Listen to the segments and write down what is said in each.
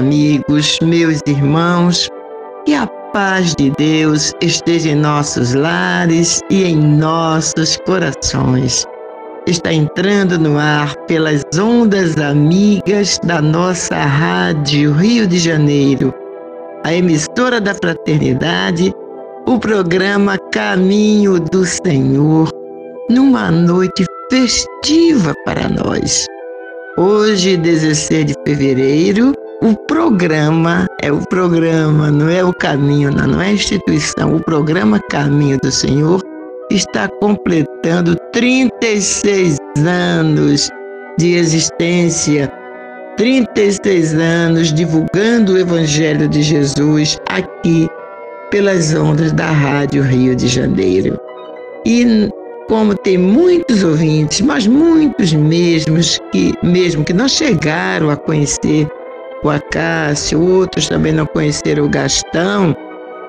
Amigos, meus irmãos, que a paz de Deus esteja em nossos lares e em nossos corações. Está entrando no ar pelas ondas amigas da nossa Rádio Rio de Janeiro, a emissora da Fraternidade, o programa Caminho do Senhor, numa noite festiva para nós. Hoje, 16 de fevereiro, o programa é o programa, não é o caminho, não, não é a instituição. O programa Caminho do Senhor está completando 36 anos de existência, 36 anos divulgando o Evangelho de Jesus aqui pelas ondas da Rádio Rio de Janeiro. E como tem muitos ouvintes, mas muitos mesmos que mesmo que não chegaram a conhecer o Acácio, outros também não conheceram o Gastão,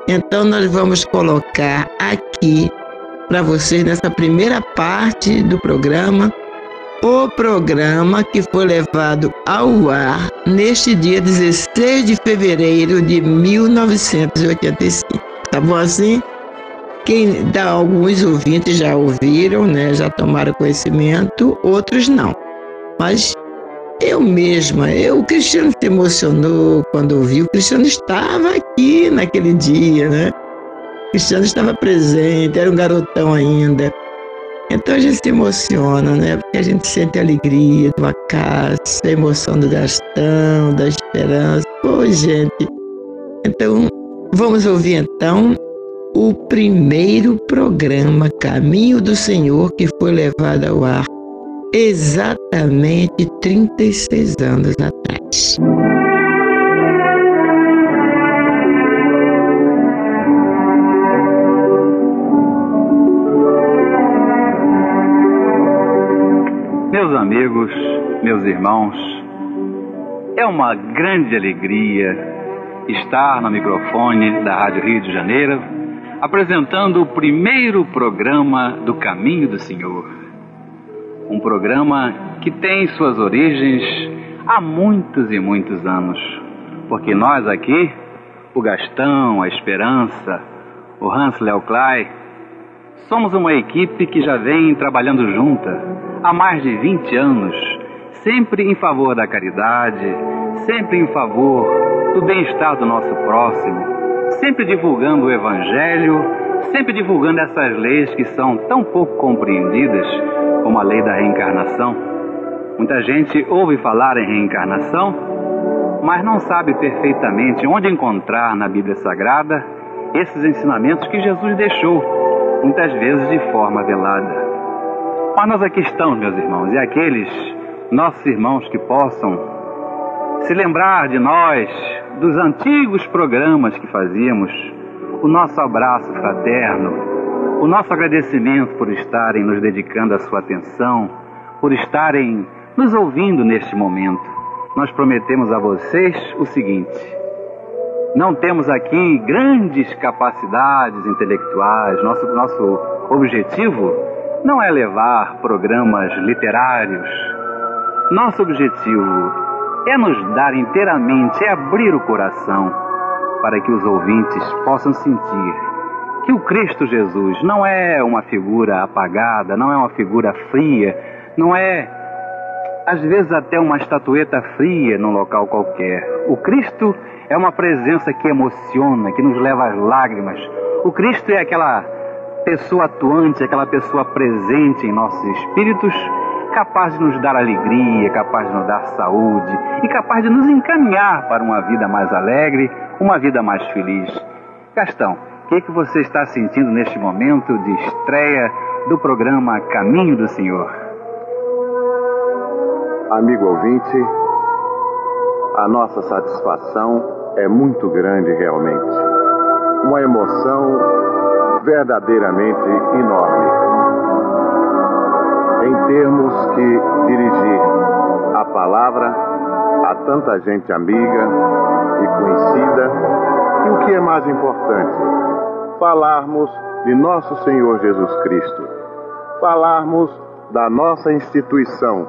então nós vamos colocar aqui para vocês nessa primeira parte do programa o programa que foi levado ao ar neste dia 16 de fevereiro de 1985. Tá bom assim? Quem dá alguns ouvintes já ouviram, né, já tomaram conhecimento, outros não. Mas eu mesma, eu, o Cristiano se emocionou quando ouviu. O Cristiano estava aqui naquele dia, né? O Cristiano estava presente, era um garotão ainda. Então a gente se emociona, né? Porque a gente sente a alegria do acaso, a emoção do Gastão, da esperança. Pô, gente. Então, vamos ouvir então o primeiro programa Caminho do Senhor que foi levado ao ar exatamente 36 anos atrás. Meus amigos, meus irmãos, é uma grande alegria estar no microfone da Rádio Rio de Janeiro apresentando o primeiro programa do Caminho do Senhor. Um programa que tem suas origens há muitos e muitos anos, porque nós aqui, o Gastão, a Esperança, o Hans Leoclay, somos uma equipe que já vem trabalhando junta há mais de 20 anos, sempre em favor da caridade, sempre em favor do bem-estar do nosso próximo, sempre divulgando o Evangelho, sempre divulgando essas leis que são tão pouco compreendidas, como a lei da reencarnação. Muita gente ouve falar em reencarnação, mas não sabe perfeitamente onde encontrar na Bíblia Sagrada esses ensinamentos que Jesus deixou, muitas vezes de forma velada. Mas nós aqui estamos, meus irmãos, e aqueles nossos irmãos que possam se lembrar de nós, dos antigos programas que fazíamos, o nosso abraço fraterno, o nosso agradecimento por estarem nos dedicando a sua atenção, por estarem nos ouvindo neste momento. Nós prometemos a vocês o seguinte: não temos aqui grandes capacidades intelectuais, nosso, nosso objetivo não é levar programas literários. Nosso objetivo é nos dar inteiramente, é abrir o coração para que os ouvintes possam sentir que o Cristo Jesus não é uma figura apagada, não é uma figura fria, não é às vezes até uma estatueta fria num local qualquer. O Cristo é uma presença que emociona, que nos leva às lágrimas. O Cristo é aquela pessoa atuante, aquela pessoa presente em nossos espíritos capaz de nos dar alegria, capaz de nos dar saúde e capaz de nos encaminhar para uma vida mais alegre, uma vida mais feliz. Gastão, que, que você está sentindo neste momento de estreia do programa Caminho do Senhor? Amigo ouvinte, a nossa satisfação é muito grande realmente. Uma emoção verdadeiramente enorme em termos que dirigir a palavra a tanta gente amiga e conhecida, e o que é mais importante, falarmos de nosso Senhor Jesus Cristo, falarmos da nossa instituição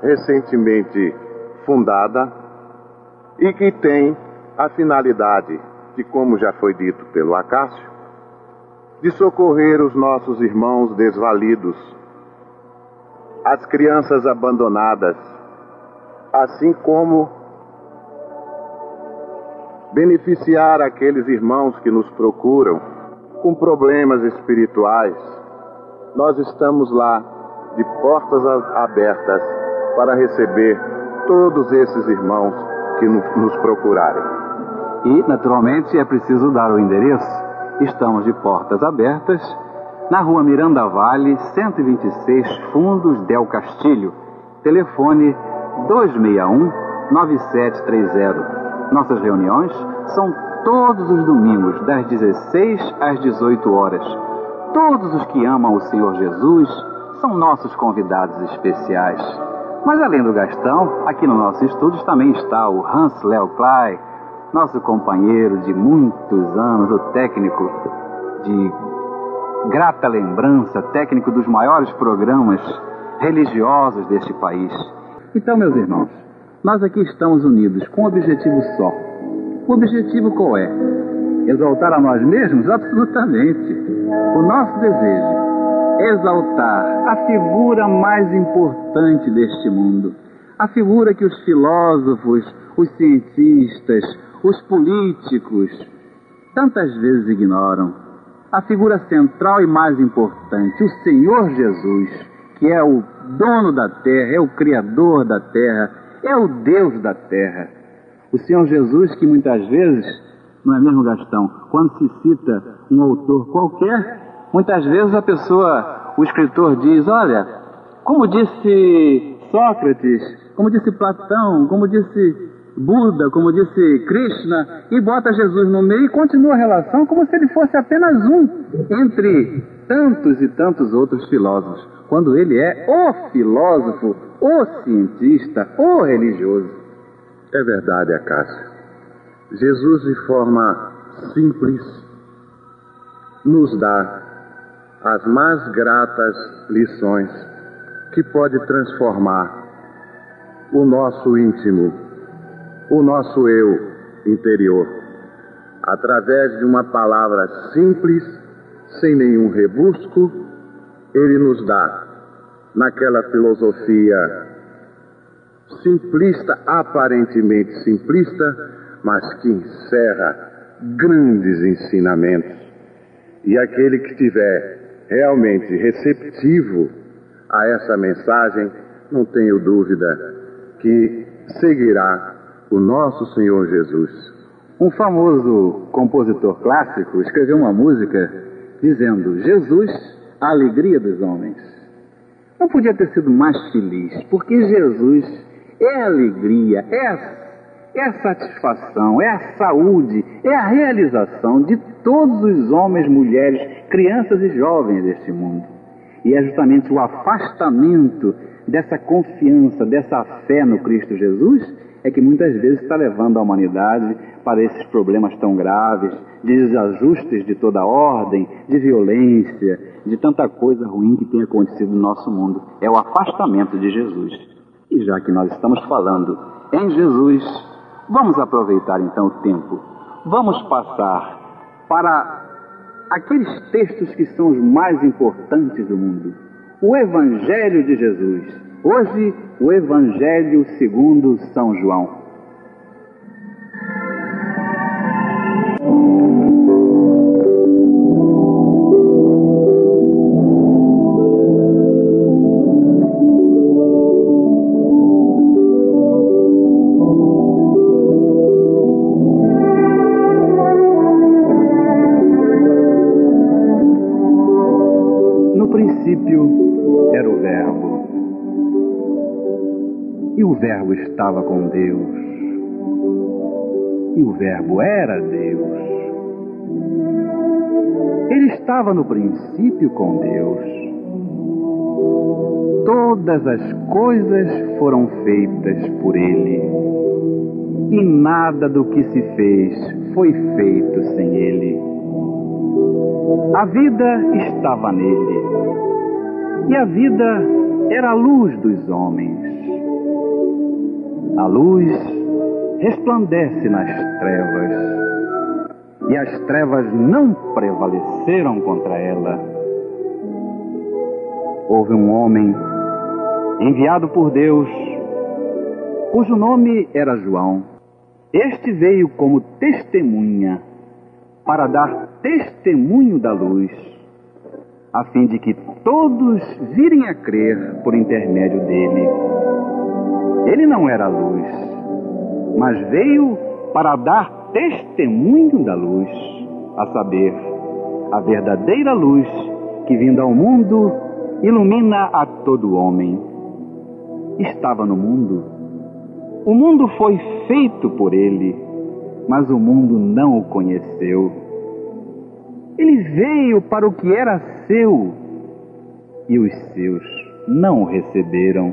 recentemente fundada e que tem a finalidade de, como já foi dito pelo Acácio, de socorrer os nossos irmãos desvalidos as crianças abandonadas, assim como beneficiar aqueles irmãos que nos procuram com problemas espirituais. Nós estamos lá de portas abertas para receber todos esses irmãos que nos procurarem. E, naturalmente, é preciso dar o endereço. Estamos de portas abertas na rua Miranda Vale, 126, Fundos Del Castilho. Telefone 261-9730. Nossas reuniões são todos os domingos, das 16 às 18 horas. Todos os que amam o Senhor Jesus são nossos convidados especiais. Mas além do Gastão, aqui no nosso estúdio também está o Hans Leo Clay, nosso companheiro de muitos anos, o técnico de grata lembrança, técnico dos maiores programas religiosos deste país. Então, meus irmãos, nós aqui estamos unidos com um objetivo só. O objetivo qual é? Exaltar a nós mesmos? Absolutamente. O nosso desejo é exaltar a figura mais importante deste mundo. A figura que os filósofos, os cientistas, os políticos tantas vezes ignoram a figura central e mais importante, o Senhor Jesus, que é o dono da terra, é o Criador da terra, é o Deus da terra. O Senhor Jesus, que muitas vezes, não é mesmo, Gastão, quando se cita um autor qualquer, muitas vezes a pessoa, o escritor diz: olha, como disse Sócrates, como disse Platão, como disse Buda, como disse Krishna, e bota Jesus no meio e continua a relação como se ele fosse apenas um entre tantos e tantos outros filósofos, quando ele é o filósofo, o cientista, o religioso. É verdade, Acácio. Jesus, de forma simples, nos dá as mais gratas lições que pode transformar o nosso íntimo o nosso eu interior, através de uma palavra simples, sem nenhum rebusco, ele nos dá, naquela filosofia simplista, aparentemente simplista, mas que encerra grandes ensinamentos. E aquele que estiver realmente receptivo a essa mensagem, não tenho dúvida que seguirá o nosso Senhor Jesus. Um famoso compositor clássico escreveu uma música dizendo: Jesus, a alegria dos homens. Não podia ter sido mais feliz, porque Jesus é alegria, é é satisfação, é a saúde, é a realização de todos os homens, mulheres, crianças e jovens deste mundo. E é justamente o afastamento dessa confiança, dessa fé no Cristo Jesus, é que muitas vezes está levando a humanidade para esses problemas tão graves, de desajustes de toda ordem, de violência, de tanta coisa ruim que tem acontecido no nosso mundo. É o afastamento de Jesus. E já que nós estamos falando em Jesus, vamos aproveitar então o tempo. Vamos passar para aqueles textos que são os mais importantes do mundo. O Evangelho de Jesus. Hoje, o Evangelho segundo São João. Verbo estava com Deus e o Verbo era Deus. Ele estava no princípio com Deus. Todas as coisas foram feitas por Ele e nada do que se fez foi feito sem Ele. A vida estava nele e a vida era a luz dos homens. A luz resplandece nas trevas, e as trevas não prevaleceram contra ela. Houve um homem enviado por Deus, cujo nome era João. Este veio como testemunha para dar testemunho da luz, a fim de que todos virem a crer por intermédio dele. Ele não era luz, mas veio para dar testemunho da luz, a saber, a verdadeira luz que vindo ao mundo ilumina a todo homem. Estava no mundo. O mundo foi feito por ele, mas o mundo não o conheceu. Ele veio para o que era seu e os seus não o receberam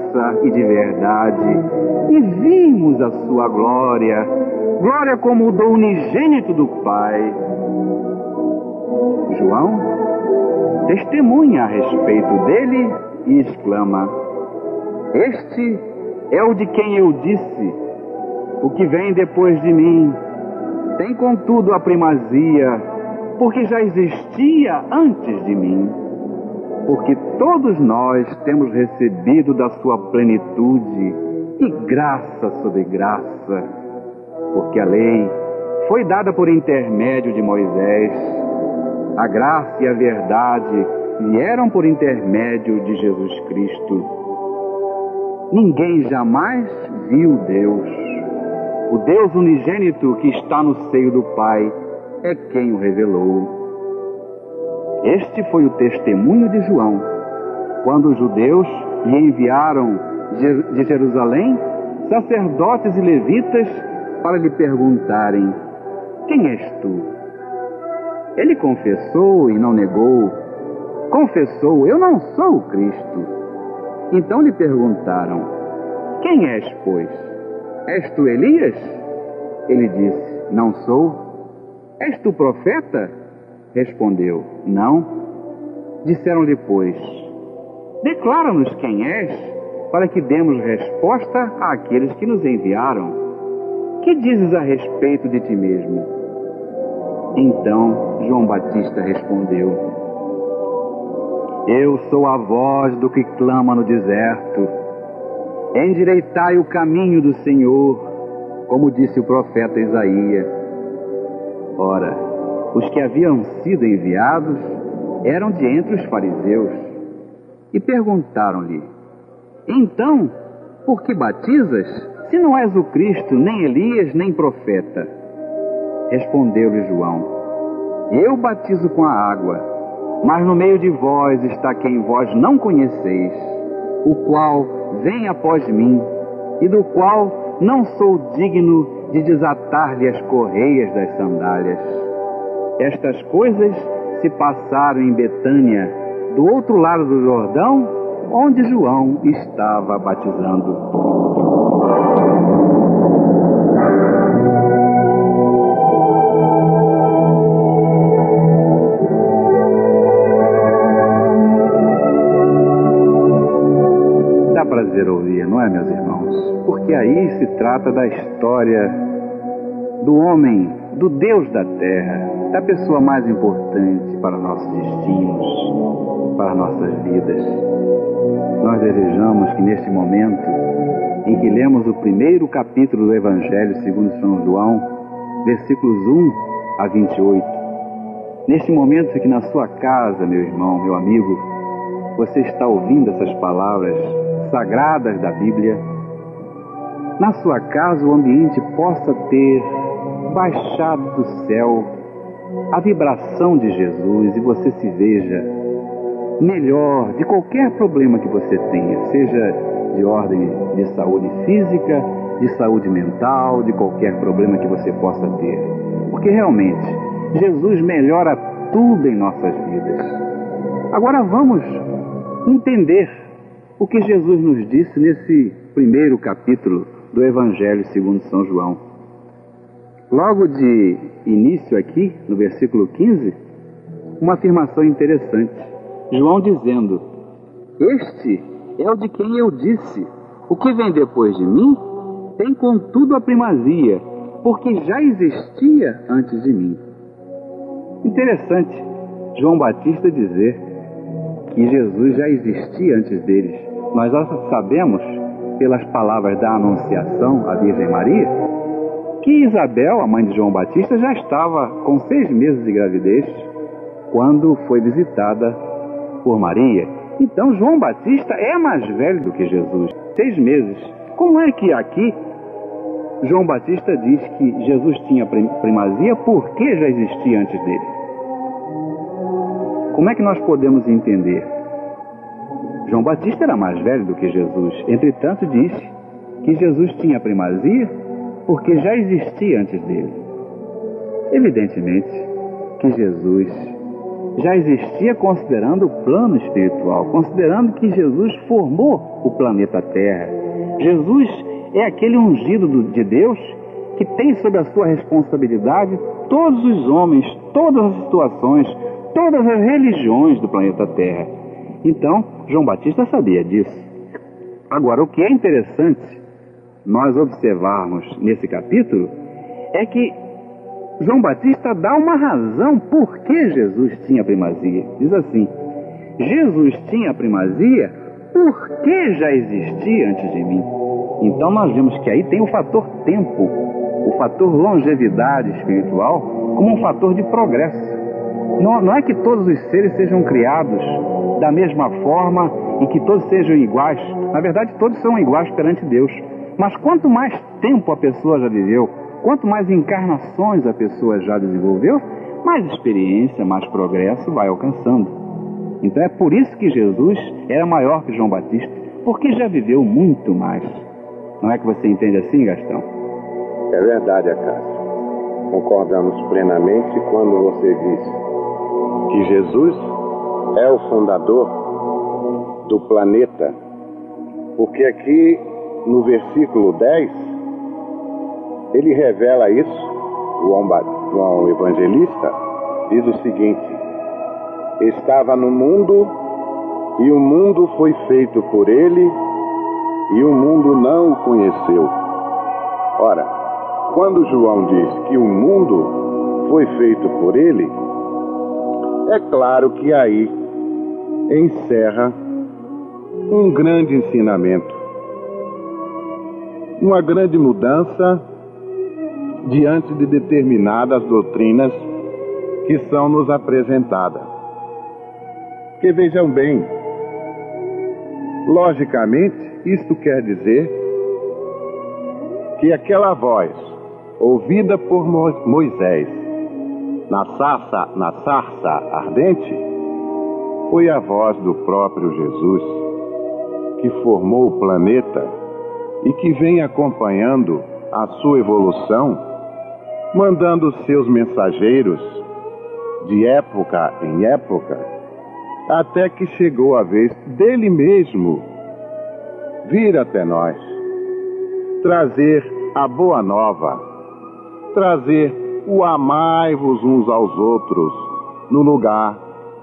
graça e de verdade, e vimos a sua glória, glória como do unigênito do Pai. João testemunha a respeito dele e exclama: Este é o de quem eu disse, o que vem depois de mim. Tem contudo a primazia, porque já existia antes de mim porque todos nós temos recebido da sua plenitude e graça sobre graça, porque a lei foi dada por intermédio de Moisés, a graça e a verdade vieram por intermédio de Jesus Cristo. Ninguém jamais viu Deus. O Deus unigênito que está no seio do Pai é quem o revelou. Este foi o testemunho de João, quando os judeus lhe enviaram de Jerusalém sacerdotes e levitas para lhe perguntarem: Quem és tu? Ele confessou e não negou. Confessou: Eu não sou o Cristo. Então lhe perguntaram: Quem és, pois? És tu Elias? Ele disse: Não sou. És tu profeta? Respondeu: Não. Disseram-lhe, pois: Declara-nos quem és, para que demos resposta àqueles que nos enviaram. Que dizes a respeito de ti mesmo? Então João Batista respondeu: Eu sou a voz do que clama no deserto. Endireitai o caminho do Senhor, como disse o profeta Isaías. Ora, os que haviam sido enviados eram de entre os fariseus e perguntaram-lhe: Então, por que batizas, se não és o Cristo, nem Elias, nem profeta? Respondeu-lhe João: Eu batizo com a água, mas no meio de vós está quem vós não conheceis, o qual vem após mim, e do qual não sou digno de desatar-lhe as correias das sandálias. Estas coisas se passaram em Betânia, do outro lado do Jordão, onde João estava batizando. Dá prazer ouvir, não é, meus irmãos? Porque aí se trata da história do homem, do Deus da terra, da pessoa mais importante para nossos destinos, para nossas vidas. Nós desejamos que neste momento em que lemos o primeiro capítulo do Evangelho segundo São João, versículos 1 a 28, neste momento que na sua casa, meu irmão, meu amigo, você está ouvindo essas palavras sagradas da Bíblia, na sua casa o ambiente possa ter baixado do céu a vibração de Jesus e você se veja melhor de qualquer problema que você tenha, seja de ordem de saúde física, de saúde mental, de qualquer problema que você possa ter. Porque realmente, Jesus melhora tudo em nossas vidas. Agora vamos entender o que Jesus nos disse nesse primeiro capítulo do Evangelho segundo São João. Logo de início aqui, no versículo 15, uma afirmação interessante. João dizendo: Este é o de quem eu disse: O que vem depois de mim tem contudo a primazia, porque já existia antes de mim. Interessante João Batista dizer que Jesus já existia antes deles. Nós já sabemos, pelas palavras da Anunciação à Virgem Maria, que Isabel, a mãe de João Batista, já estava com seis meses de gravidez quando foi visitada por Maria. Então João Batista é mais velho do que Jesus, seis meses. Como é que aqui João Batista diz que Jesus tinha primazia porque já existia antes dele? Como é que nós podemos entender? João Batista era mais velho do que Jesus, entretanto disse que Jesus tinha primazia porque já existia antes dele. Evidentemente que Jesus já existia considerando o plano espiritual, considerando que Jesus formou o planeta Terra. Jesus é aquele ungido de Deus que tem sob a sua responsabilidade todos os homens, todas as situações, todas as religiões do planeta Terra. Então, João Batista sabia disso. Agora, o que é interessante nós observarmos nesse capítulo é que João Batista dá uma razão por que Jesus tinha primazia. Diz assim: Jesus tinha primazia porque já existia antes de mim. Então nós vemos que aí tem o fator tempo, o fator longevidade espiritual, como um fator de progresso. Não, não é que todos os seres sejam criados da mesma forma e que todos sejam iguais. Na verdade, todos são iguais perante Deus. Mas quanto mais tempo a pessoa já viveu, quanto mais encarnações a pessoa já desenvolveu, mais experiência, mais progresso vai alcançando. Então é por isso que Jesus era maior que João Batista, porque já viveu muito mais. Não é que você entende assim, Gastão? É verdade, Acácio. Concordamos plenamente quando você diz que Jesus é o fundador do planeta, porque aqui no versículo 10, ele revela isso, João Evangelista diz o seguinte: Estava no mundo e o mundo foi feito por ele e o mundo não o conheceu. Ora, quando João diz que o mundo foi feito por ele, é claro que aí encerra um grande ensinamento, uma grande mudança diante de determinadas doutrinas que são nos apresentadas. Que vejam bem, logicamente, isto quer dizer que aquela voz ouvida por Moisés na sarça, na sarça ardente foi a voz do próprio Jesus que formou o planeta e que vem acompanhando a sua evolução, mandando seus mensageiros de época em época, até que chegou a vez dele mesmo vir até nós, trazer a boa nova, trazer o amai-vos uns aos outros no lugar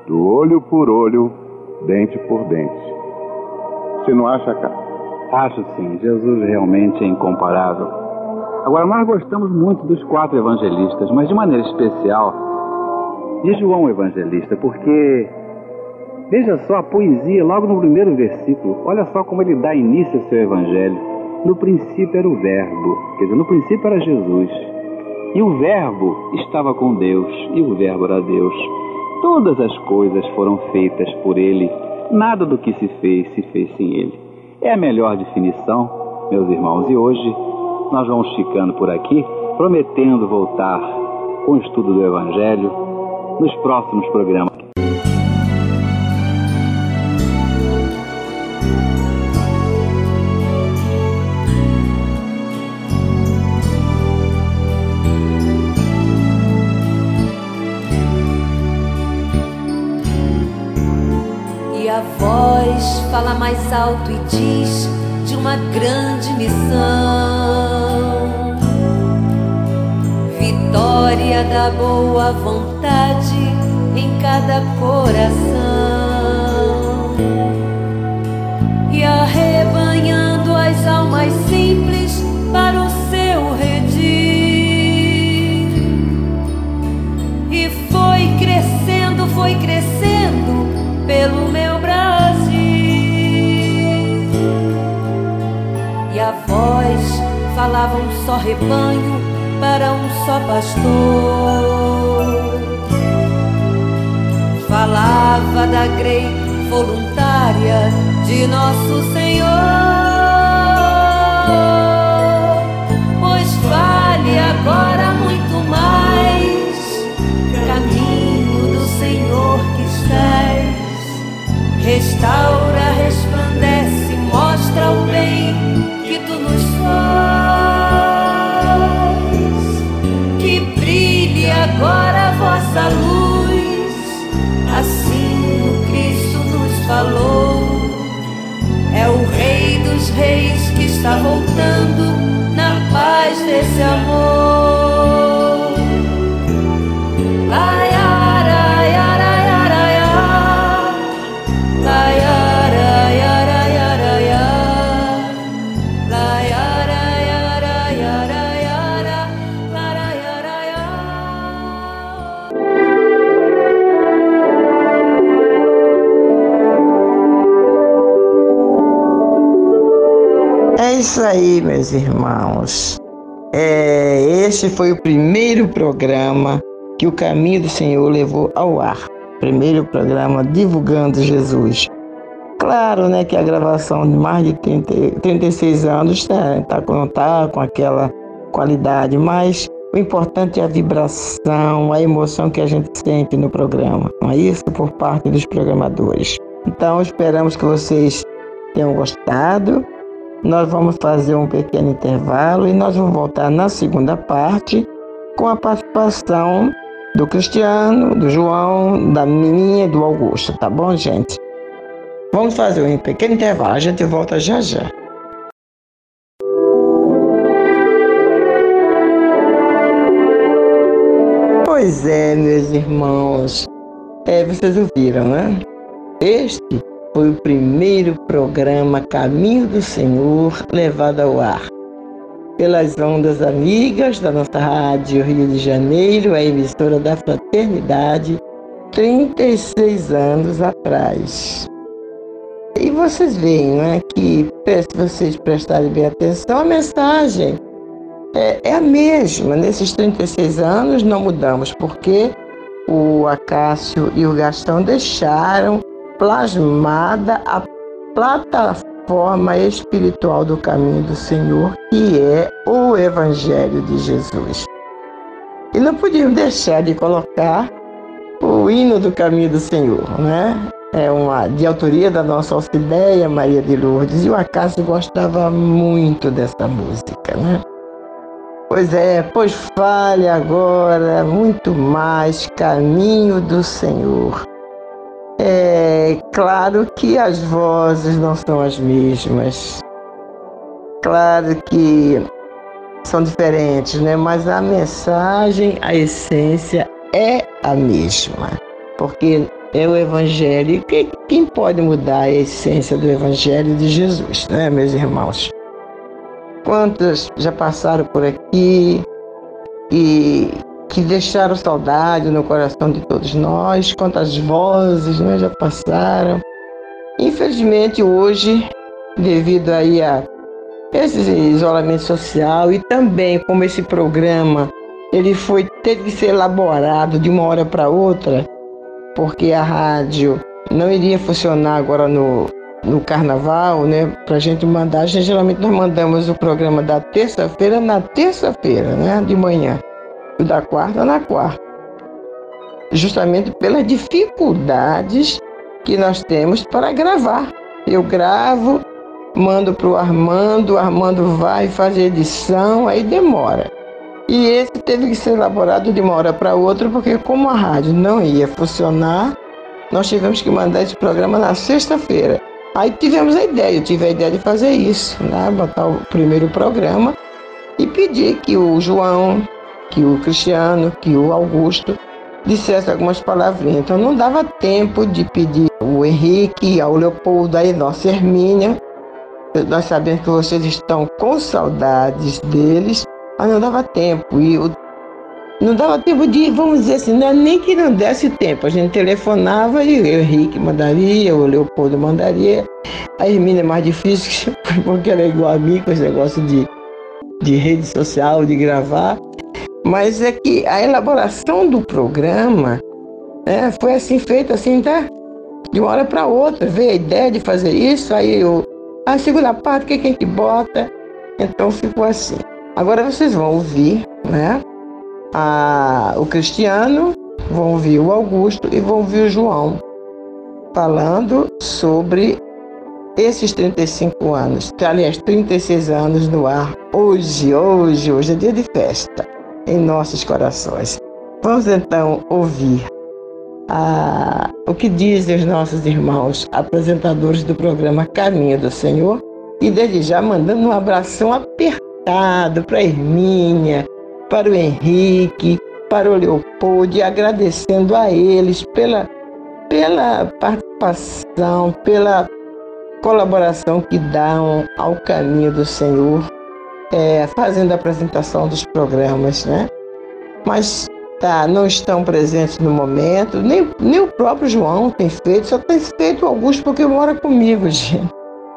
do olho por olho, dente por dente. Você não acha, cara? Acho sim, Jesus realmente é incomparável. Agora, nós gostamos muito dos quatro evangelistas, mas de maneira especial de João Evangelista, porque veja só a poesia logo no primeiro versículo. Olha só como ele dá início ao seu evangelho. No princípio era o Verbo, quer dizer, no princípio era Jesus. E o Verbo estava com Deus, e o Verbo era Deus. Todas as coisas foram feitas por ele, nada do que se fez se fez sem ele. É a melhor definição, meus irmãos, e hoje nós vamos ficando por aqui, prometendo voltar com o estudo do Evangelho nos próximos programas. De uma grande missão. Vitória da boa vontade em cada coração só rebanho para um só pastor. Falava da grei voluntária de nosso Senhor. Pois vale agora muito mais caminho do Senhor que estás. Restaura, Reis que está voltando na paz desse amor. Meus irmãos. É, este foi o primeiro programa que o Caminho do Senhor levou ao ar. Primeiro programa divulgando Jesus. Claro, né, que a gravação de mais de 30, 36 anos está tá, tá com aquela qualidade, mas o importante é a vibração, a emoção que a gente sente no programa. Não é isso por parte dos programadores. Então, esperamos que vocês tenham gostado nós vamos fazer um pequeno intervalo e nós vamos voltar na segunda parte com a participação do Cristiano, do João, da minha e do Augusto, tá bom, gente? Vamos fazer um pequeno intervalo, a gente volta já já. Pois é, meus irmãos, é, vocês ouviram, né? Este foi o primeiro programa Caminho do Senhor levado ao ar pelas ondas amigas da nossa rádio Rio de Janeiro, a emissora da Fraternidade, 36 anos atrás. E vocês veem né, que, se vocês prestarem bem atenção, a mensagem é, é a mesma. Nesses 36 anos não mudamos, porque o Acácio e o Gastão deixaram plasmada a plataforma espiritual do caminho do Senhor, que é o Evangelho de Jesus. E não podíamos deixar de colocar o hino do caminho do Senhor, né? É uma de autoria da nossa Alcideia Maria de Lourdes, e o Acácio gostava muito dessa música, né? Pois é, pois fale agora muito mais caminho do Senhor. É claro que as vozes não são as mesmas. Claro que são diferentes, né? Mas a mensagem, a essência é a mesma. Porque é o Evangelho. Quem pode mudar a essência do Evangelho de Jesus, né, meus irmãos? quantas já passaram por aqui e que deixaram saudade no coração de todos nós, quantas vozes né, já passaram. Infelizmente hoje, devido aí a esse isolamento social e também como esse programa ele foi teve que ser elaborado de uma hora para outra, porque a rádio não iria funcionar agora no no carnaval, né, pra gente mandar. A geralmente nós mandamos o programa da terça-feira na terça-feira, né, de manhã. Da quarta na quarta. Justamente pelas dificuldades que nós temos para gravar. Eu gravo, mando para o Armando, o Armando vai fazer edição, aí demora. E esse teve que ser elaborado de uma hora para outra, porque como a rádio não ia funcionar, nós tivemos que mandar esse programa na sexta-feira. Aí tivemos a ideia, eu tive a ideia de fazer isso, né? botar o primeiro programa e pedir que o João, que o Cristiano, que o Augusto dissesse algumas palavrinhas. Então não dava tempo de pedir o Henrique, ao Leopoldo, a nossa Hermínia. Nós sabemos que vocês estão com saudades deles, mas não dava tempo. E o não dava tempo de, vamos dizer assim, não é nem que não desse tempo. A gente telefonava e o Henrique mandaria, o Leopoldo mandaria. A Hermínia é mais difícil, porque ela é igual a mim com esse negócio de, de rede social, de gravar. Mas é que a elaboração do programa né, foi assim, feita assim, tá? De uma hora para outra. Veio a ideia de fazer isso, aí eu. A segunda parte, o que, que a gente bota? Então ficou assim. Agora vocês vão ouvir, né? a, o Cristiano, vão ouvir o Augusto e vão ouvir o João falando sobre esses 35 anos, aliás, 36 anos no ar, hoje, hoje, hoje é dia de festa em nossos corações. Vamos então ouvir a, o que dizem os nossos irmãos apresentadores do programa Caminho do Senhor e desde já mandando um abração apertado para Hermínia, para o Henrique, para o Leopoldo e agradecendo a eles pela, pela participação, pela colaboração que dão ao caminho do Senhor, é, fazendo a apresentação dos programas, né? Mas tá, não estão presentes no momento, nem, nem o próprio João tem feito, só tem feito Augusto porque mora comigo, gente.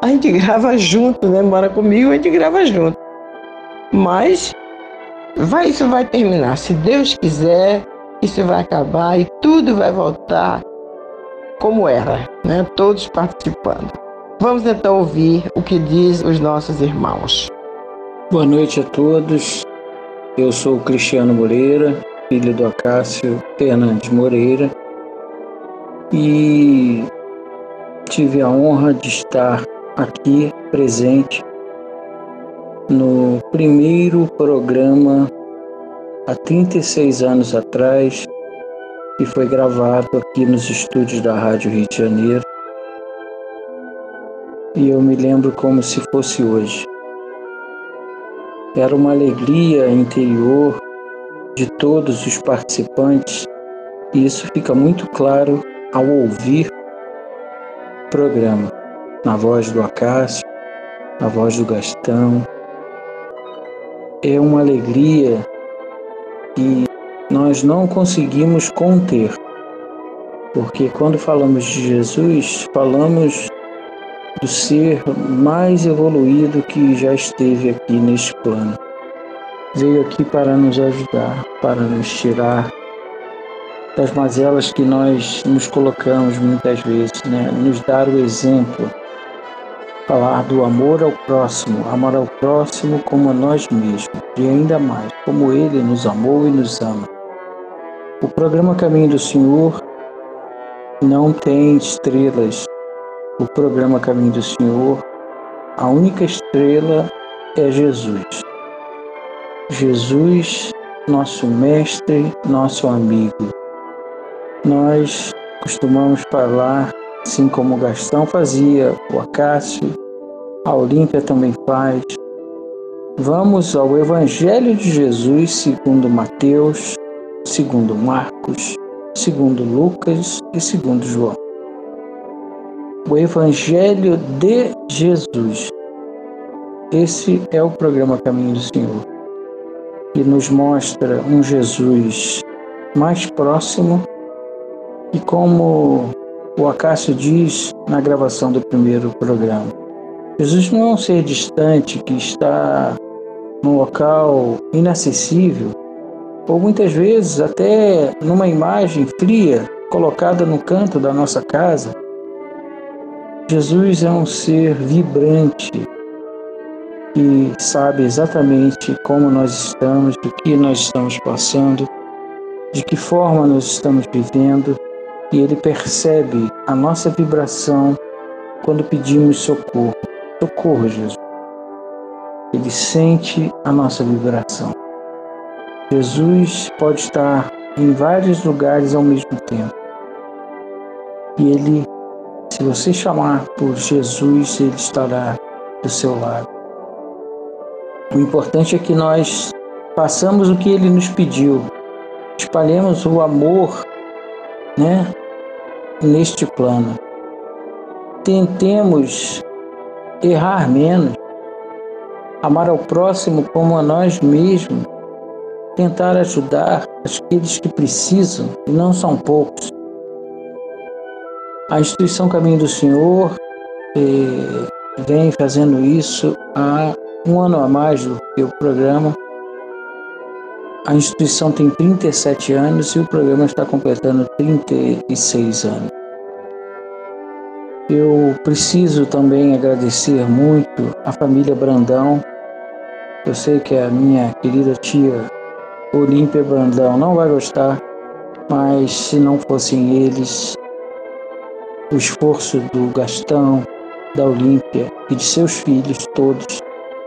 A gente grava junto, né? Mora comigo, a gente grava junto. Mas vai, isso vai terminar. Se Deus quiser, isso vai acabar e tudo vai voltar como era, né? Todos participando. Vamos então ouvir o que diz os nossos irmãos. Boa noite a todos. Eu sou Cristiano Moreira, filho do Acácio Fernandes Moreira, e tive a honra de estar aqui presente no primeiro programa há 36 anos atrás, que foi gravado aqui nos estúdios da Rádio Rio de Janeiro. E eu me lembro como se fosse hoje. Era uma alegria interior de todos os participantes, e isso fica muito claro ao ouvir o programa, na voz do Acácio, na voz do Gastão. É uma alegria que nós não conseguimos conter, porque quando falamos de Jesus, falamos do ser mais evoluído que já esteve aqui neste plano. Veio aqui para nos ajudar, para nos tirar das mazelas que nós nos colocamos muitas vezes, né? nos dar o exemplo, falar do amor ao próximo, amar ao próximo como a nós mesmos, e ainda mais, como Ele nos amou e nos ama. O programa Caminho do Senhor não tem estrelas. O programa Caminho do Senhor, a única estrela é Jesus. Jesus, nosso mestre, nosso amigo. Nós costumamos falar, assim como Gastão fazia, o Acácio, a Olímpia também faz. Vamos ao Evangelho de Jesus segundo Mateus, segundo Marcos, segundo Lucas e segundo João. O Evangelho de Jesus. Esse é o programa Caminho do Senhor, que nos mostra um Jesus mais próximo e como o Acácio diz na gravação do primeiro programa, Jesus não é um ser distante que está num local inacessível, ou muitas vezes até numa imagem fria colocada no canto da nossa casa. Jesus é um ser vibrante que sabe exatamente como nós estamos, do que nós estamos passando, de que forma nós estamos vivendo, e ele percebe a nossa vibração quando pedimos socorro. Socorro, Jesus. Ele sente a nossa vibração. Jesus pode estar em vários lugares ao mesmo tempo. E ele, se você chamar por Jesus, ele estará do seu lado. O importante é que nós façamos o que ele nos pediu. Espalhemos o amor, né, neste plano. Tentemos errar menos, amar ao próximo como a nós mesmos tentar ajudar aqueles que precisam, e não são poucos. A instituição Caminho do Senhor eh, vem fazendo isso há um ano a mais do que o programa. A instituição tem 37 anos e o programa está completando 36 anos. Eu preciso também agradecer muito a família Brandão. Eu sei que a minha querida tia Olímpia Brandão não vai gostar, mas se não fossem eles, o esforço do Gastão, da Olímpia e de seus filhos todos,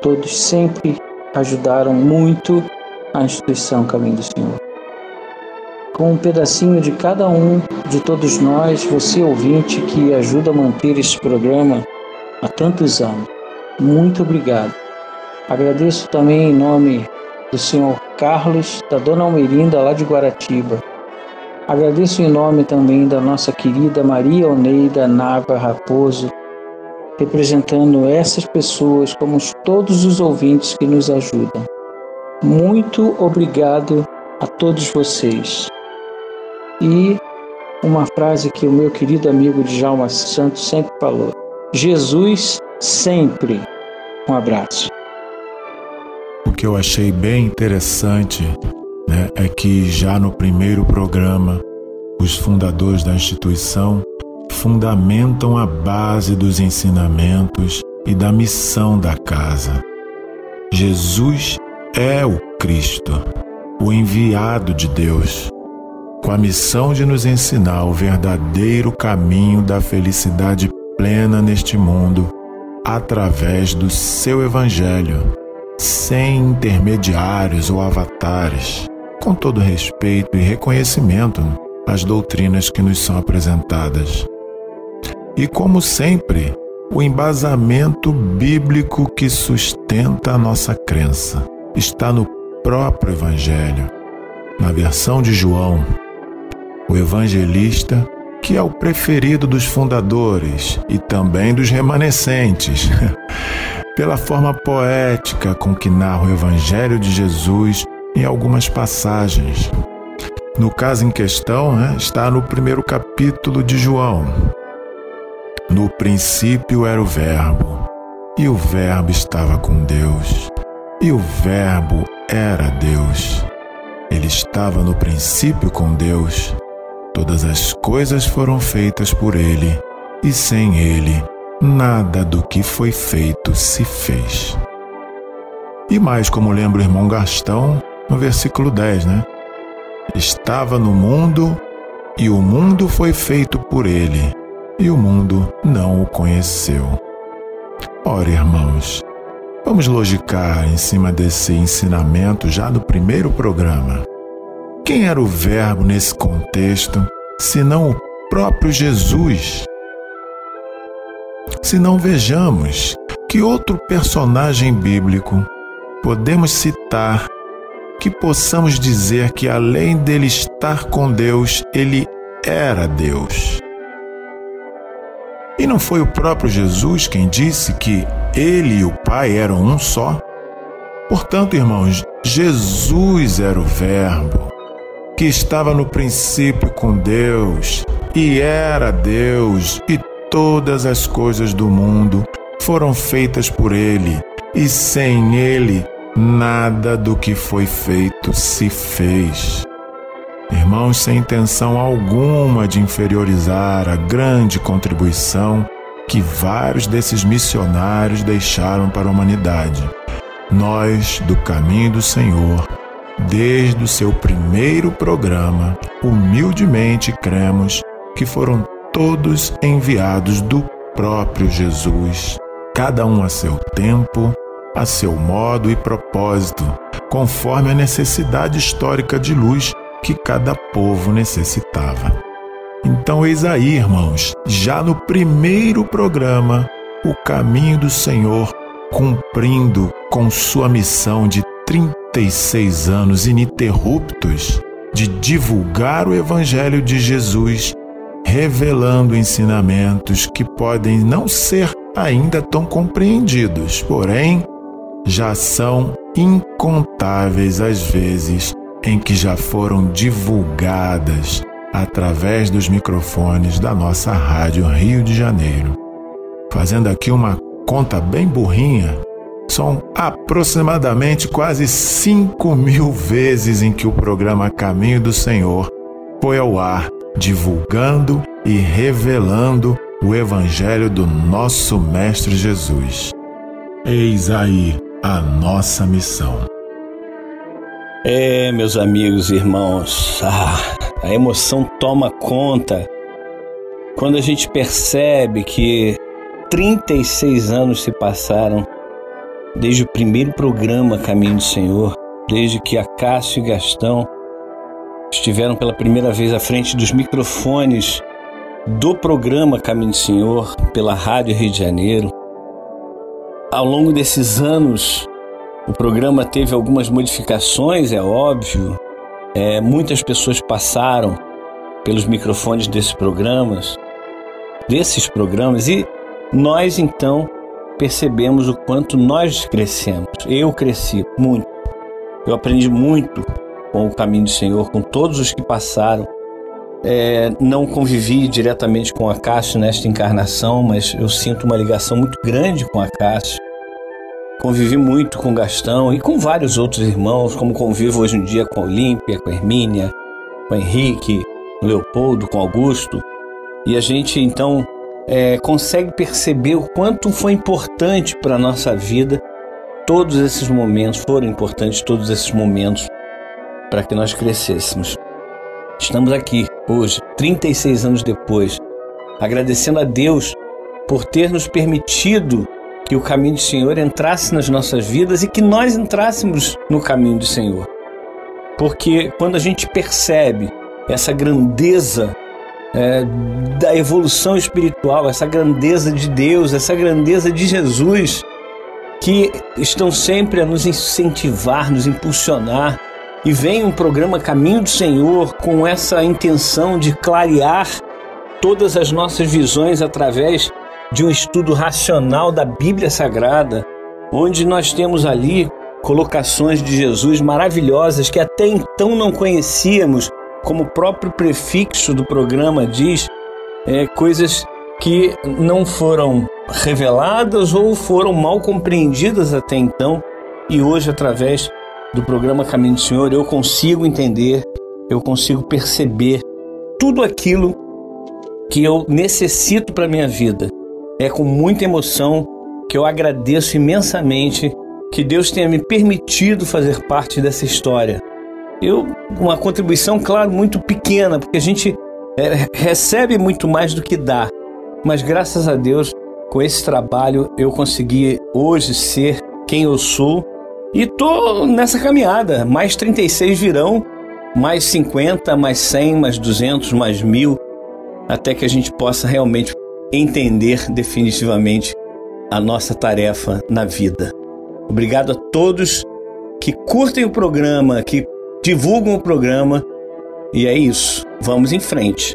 todos sempre ajudaram muito a instituição Caminho do Senhor. Com um pedacinho de cada um de todos nós, você ouvinte que ajuda a manter esse programa há tantos anos. Muito obrigado. Agradeço também em nome do senhor Carlos, da dona Almerinda, lá de Guaratiba. Agradeço em nome também da nossa querida Maria Oneida Nava Raposo, representando essas pessoas como todos os ouvintes que nos ajudam. Muito obrigado a todos vocês. E uma frase que o meu querido amigo Djalma Santos sempre falou: Jesus sempre. Um abraço que eu achei bem interessante né, é que já no primeiro programa, os fundadores da instituição fundamentam a base dos ensinamentos e da missão da casa. Jesus é o Cristo, o enviado de Deus, com a missão de nos ensinar o verdadeiro caminho da felicidade plena neste mundo através do seu Evangelho sem intermediários ou avatares, com todo respeito e reconhecimento às doutrinas que nos são apresentadas. E como sempre, o embasamento bíblico que sustenta a nossa crença está no próprio Evangelho. na versão de João, o evangelista que é o preferido dos fundadores e também dos remanescentes, pela forma poética com que narra o Evangelho de Jesus em algumas passagens. No caso em questão, né, está no primeiro capítulo de João. No princípio era o Verbo, e o Verbo estava com Deus, e o Verbo era Deus. Ele estava no princípio com Deus. Todas as coisas foram feitas por ele, e sem ele, nada do que foi feito se fez. E mais, como lembra o irmão Gastão, no versículo 10, né? Estava no mundo, e o mundo foi feito por ele, e o mundo não o conheceu. Ora, irmãos, vamos logicar em cima desse ensinamento já do primeiro programa. Quem era o Verbo nesse contexto, senão o próprio Jesus? Se não vejamos que outro personagem bíblico podemos citar que possamos dizer que além dele estar com Deus, ele era Deus. E não foi o próprio Jesus quem disse que ele e o Pai eram um só? Portanto, irmãos, Jesus era o Verbo que estava no princípio com Deus e era Deus, e todas as coisas do mundo foram feitas por Ele, e sem Ele nada do que foi feito se fez. Irmãos, sem intenção alguma de inferiorizar a grande contribuição que vários desses missionários deixaram para a humanidade, nós, do caminho do Senhor, Desde o seu primeiro programa, humildemente cremos que foram todos enviados do próprio Jesus, cada um a seu tempo, a seu modo e propósito, conforme a necessidade histórica de luz que cada povo necessitava. Então, eis aí, irmãos, já no primeiro programa, o caminho do Senhor cumprindo com sua missão de 36 anos ininterruptos de divulgar o Evangelho de Jesus, revelando ensinamentos que podem não ser ainda tão compreendidos, porém já são incontáveis as vezes em que já foram divulgadas através dos microfones da nossa Rádio Rio de Janeiro. Fazendo aqui uma conta bem burrinha, são aproximadamente quase 5 mil vezes em que o programa Caminho do Senhor foi ao ar, divulgando e revelando o Evangelho do nosso Mestre Jesus. Eis aí a nossa missão. É, meus amigos e irmãos, ah, a emoção toma conta quando a gente percebe que 36 anos se passaram desde o primeiro programa Caminho do Senhor, desde que Acácio e Gastão estiveram pela primeira vez à frente dos microfones do programa Caminho do Senhor pela Rádio Rio de Janeiro. Ao longo desses anos, o programa teve algumas modificações, é óbvio. É, muitas pessoas passaram pelos microfones desses programas, desses programas, e nós então percebemos o quanto nós crescemos. Eu cresci muito. Eu aprendi muito com o caminho do Senhor, com todos os que passaram. É, não convivi diretamente com a Cássio nesta encarnação, mas eu sinto uma ligação muito grande com a Cássio. Convivi muito com Gastão e com vários outros irmãos, como convivo hoje em dia com a Olímpia, com a Hermínia, com o Henrique, com Leopoldo, com Augusto. E a gente então é, consegue perceber o quanto foi importante para a nossa vida todos esses momentos, foram importantes todos esses momentos para que nós crescêssemos. Estamos aqui hoje, 36 anos depois, agradecendo a Deus por ter nos permitido que o caminho do Senhor entrasse nas nossas vidas e que nós entrássemos no caminho do Senhor. Porque quando a gente percebe essa grandeza é, da evolução espiritual, essa grandeza de Deus, essa grandeza de Jesus, que estão sempre a nos incentivar, nos impulsionar e vem um programa Caminho do Senhor com essa intenção de clarear todas as nossas visões através de um estudo racional da Bíblia Sagrada, onde nós temos ali colocações de Jesus maravilhosas que até então não conhecíamos, como o próprio prefixo do programa diz, é, coisas que não foram reveladas ou foram mal compreendidas até então, e hoje, através do programa Caminho do Senhor, eu consigo entender, eu consigo perceber tudo aquilo que eu necessito para minha vida. É com muita emoção que eu agradeço imensamente que Deus tenha me permitido fazer parte dessa história. Eu, uma contribuição, claro, muito pequena, porque a gente é, recebe muito mais do que dá. Mas graças a Deus, com esse trabalho, eu consegui hoje ser quem eu sou e tô nessa caminhada. Mais 36 virão, mais 50, mais 100, mais 200, mais mil, até que a gente possa realmente entender definitivamente a nossa tarefa na vida. Obrigado a todos que curtem o programa, que divulgam o programa. E é isso. Vamos em frente.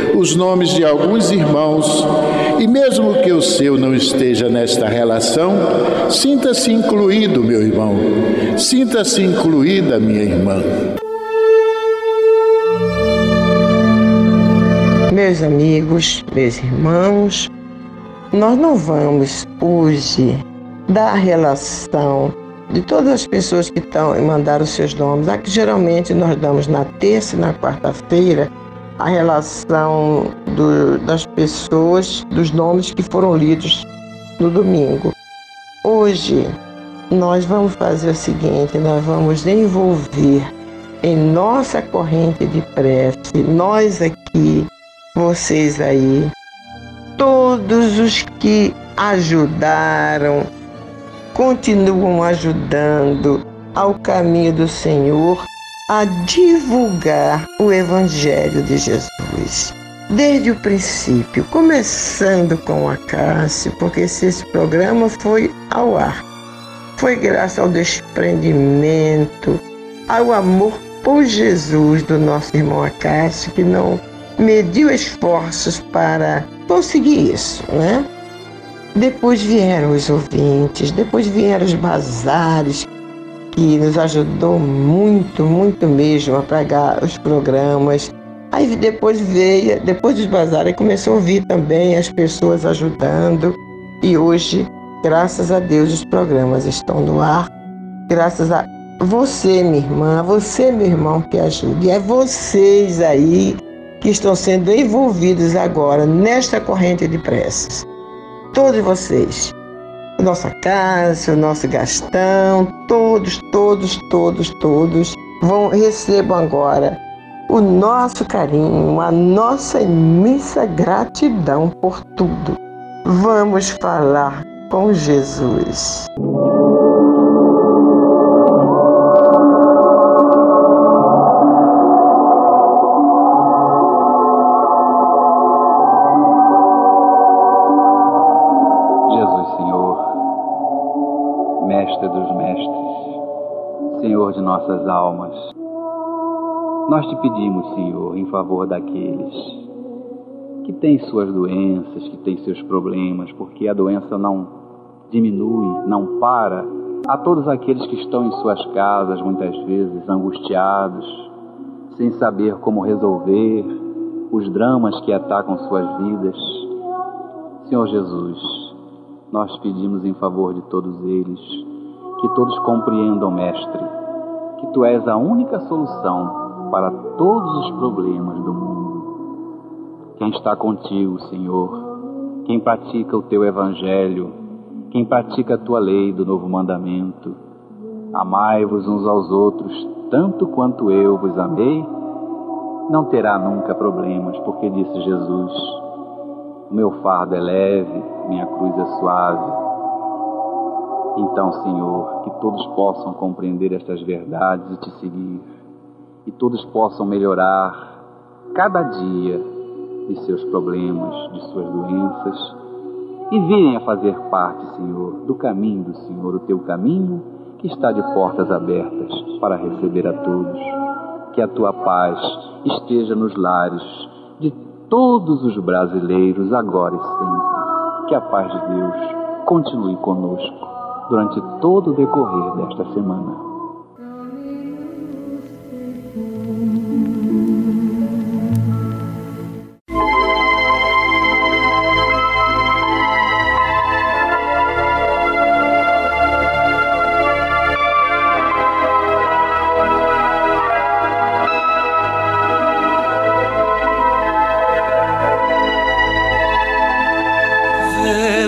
os nomes de alguns irmãos e, mesmo que o seu não esteja nesta relação, sinta-se incluído, meu irmão, sinta-se incluída, minha irmã. Meus amigos, meus irmãos, nós não vamos hoje dar relação de todas as pessoas que estão e mandaram seus nomes. Aqui geralmente nós damos na terça e na quarta-feira a relação do, das pessoas, dos nomes que foram lidos no domingo. Hoje nós vamos fazer o seguinte, nós vamos envolver em nossa corrente de prece, nós aqui, vocês aí, todos os que ajudaram, continuam ajudando ao caminho do Senhor a divulgar o Evangelho de Jesus. Desde o princípio, começando com a Cássio, porque se esse programa foi ao ar, foi graças ao desprendimento, ao amor por Jesus do nosso irmão Acácio, que não mediu esforços para conseguir isso, né? Depois vieram os ouvintes, depois vieram os bazares, que nos ajudou muito, muito mesmo a pregar os programas. Aí depois veio, depois dos bazares, começou a vir também as pessoas ajudando. E hoje, graças a Deus, os programas estão no ar. Graças a você, minha irmã, você, meu irmão, que ajuda. E é vocês aí que estão sendo envolvidos agora nesta corrente de preces. Todos vocês. Nossa casa, o nosso Gastão, todos, todos, todos, todos vão recebam agora o nosso carinho, a nossa imensa gratidão por tudo. Vamos falar com Jesus. Senhor de nossas almas. Nós te pedimos, Senhor, em favor daqueles que têm suas doenças, que têm seus problemas, porque a doença não diminui, não para. A todos aqueles que estão em suas casas, muitas vezes angustiados, sem saber como resolver os dramas que atacam suas vidas. Senhor Jesus, nós pedimos em favor de todos eles que todos compreendam, Mestre, que tu és a única solução para todos os problemas do mundo. Quem está contigo, Senhor, quem pratica o teu evangelho, quem pratica a tua lei do novo mandamento, amai-vos uns aos outros tanto quanto eu vos amei, não terá nunca problemas, porque disse Jesus: O meu fardo é leve, minha cruz é suave. Então, Senhor, que todos possam compreender estas verdades e te seguir, e todos possam melhorar cada dia de seus problemas, de suas doenças, e virem a fazer parte, Senhor, do caminho do Senhor, o teu caminho que está de portas abertas para receber a todos. Que a tua paz esteja nos lares de todos os brasileiros, agora e sempre. Que a paz de Deus continue conosco durante todo o decorrer desta semana. Yeah.